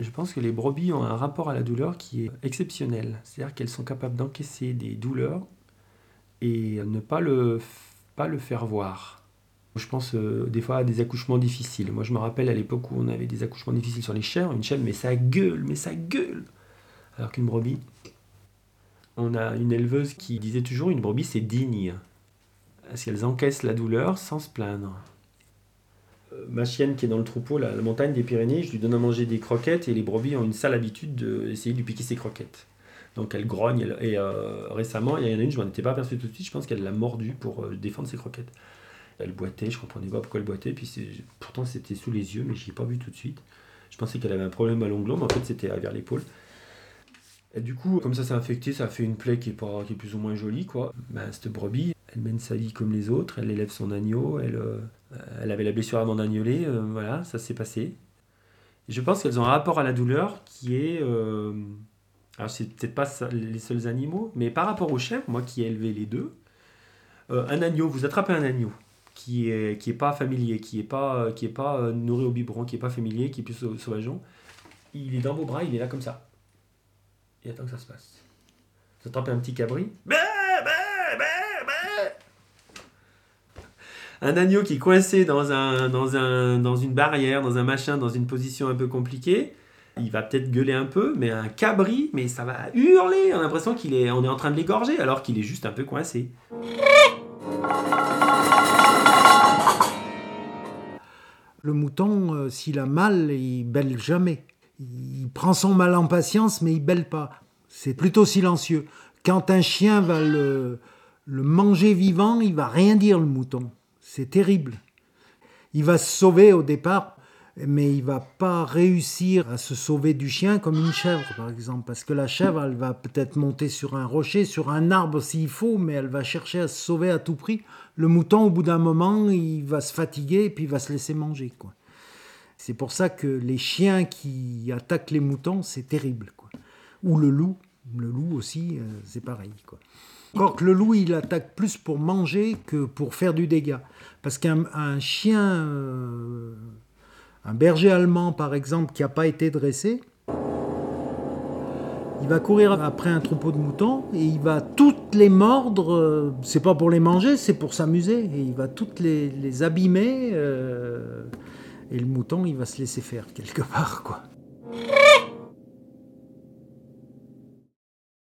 Je pense que les brebis ont un rapport à la douleur qui est exceptionnel. C'est-à-dire qu'elles sont capables d'encaisser des douleurs et ne pas le, faire voir. Je pense euh, des fois à des accouchements difficiles. Moi, je me rappelle à l'époque où on avait des accouchements difficiles sur les chèvres. Une chèvre, mais ça gueule, mais ça gueule. Alors qu'une brebis, on a une éleveuse qui disait toujours une brebis, c'est digne. Parce qu'elles encaissent la douleur sans se plaindre? Euh, ma chienne qui est dans le troupeau, la, montagne des Pyrénées, je lui donne à manger des croquettes et les brebis ont une sale habitude d'essayer de lui piquer ses croquettes. Donc elle grogne. et euh, récemment, il y en a une, je m'en étais pas aperçu tout de suite, je pense qu'elle l'a mordu pour euh, défendre ses croquettes. Elle boitait, je comprenais pas pourquoi elle boitait, puis pourtant c'était sous les yeux, mais je l'ai pas vu tout de suite. Je pensais qu'elle avait un problème à l'onglon, mais en fait c'était vers l'épaule. Et du coup, comme ça s'est infecté, ça a fait une plaie qui est, plus ou moins jolie, quoi. Ben, cette brebis, elle mène sa vie comme les autres, elle élève son agneau, elle, elle avait la blessure avant d'agnoler, euh, voilà, ça s'est passé. Je pense qu'elles ont un rapport à la douleur qui est... euh, alors c'est peut-être pas les seuls animaux, mais par rapport aux chèvres, moi qui ai élevé les deux, euh, un agneau, vous attrapez un agneau qui est, qui est pas familier, qui est pas, qui est pas euh, nourri au biberon, qui est pas familier, qui est plus sau- sauvageon, il est dans vos bras, il est là comme ça. Et attends que ça se passe. Vous attrapez un petit cabri. Bah, bah, bah. Un agneau qui est coincé dans, un, dans, un, dans une barrière, dans un machin, dans une position un peu compliquée. Il va peut-être gueuler un peu, mais un cabri, mais ça va hurler. On a l'impression qu'il est, est en train de l'égorger, alors qu'il est juste un peu coincé. Le mouton, euh, s'il a mal, il bêle jamais. Il prend son mal en patience, mais il bêle pas. C'est plutôt silencieux. Quand un chien va le, le manger vivant, il va rien dire, le mouton. C'est terrible. Il va se sauver au départ, mais il va pas réussir à se sauver du chien comme une chèvre, par exemple. Parce que la chèvre, elle va peut-être monter sur un rocher, sur un arbre s'il faut, mais elle va chercher à se sauver à tout prix. Le mouton, au bout d'un moment, il va se fatiguer et puis il va se laisser manger. C'est pour ça que les chiens qui attaquent les moutons, c'est terrible. Ou le loup. Le loup aussi, euh, c'est pareil. Quoi. Encore que le loup, il attaque plus pour manger que pour faire du dégât. Parce qu'un un chien, euh, un berger allemand par exemple, qui n'a pas été dressé, il va courir après un troupeau de moutons et il va toutes les mordre. euh, c'est pas pour les manger, c'est pour s'amuser. Et il va toutes les, abîmer. et le mouton, il va se laisser faire quelque part, quoi.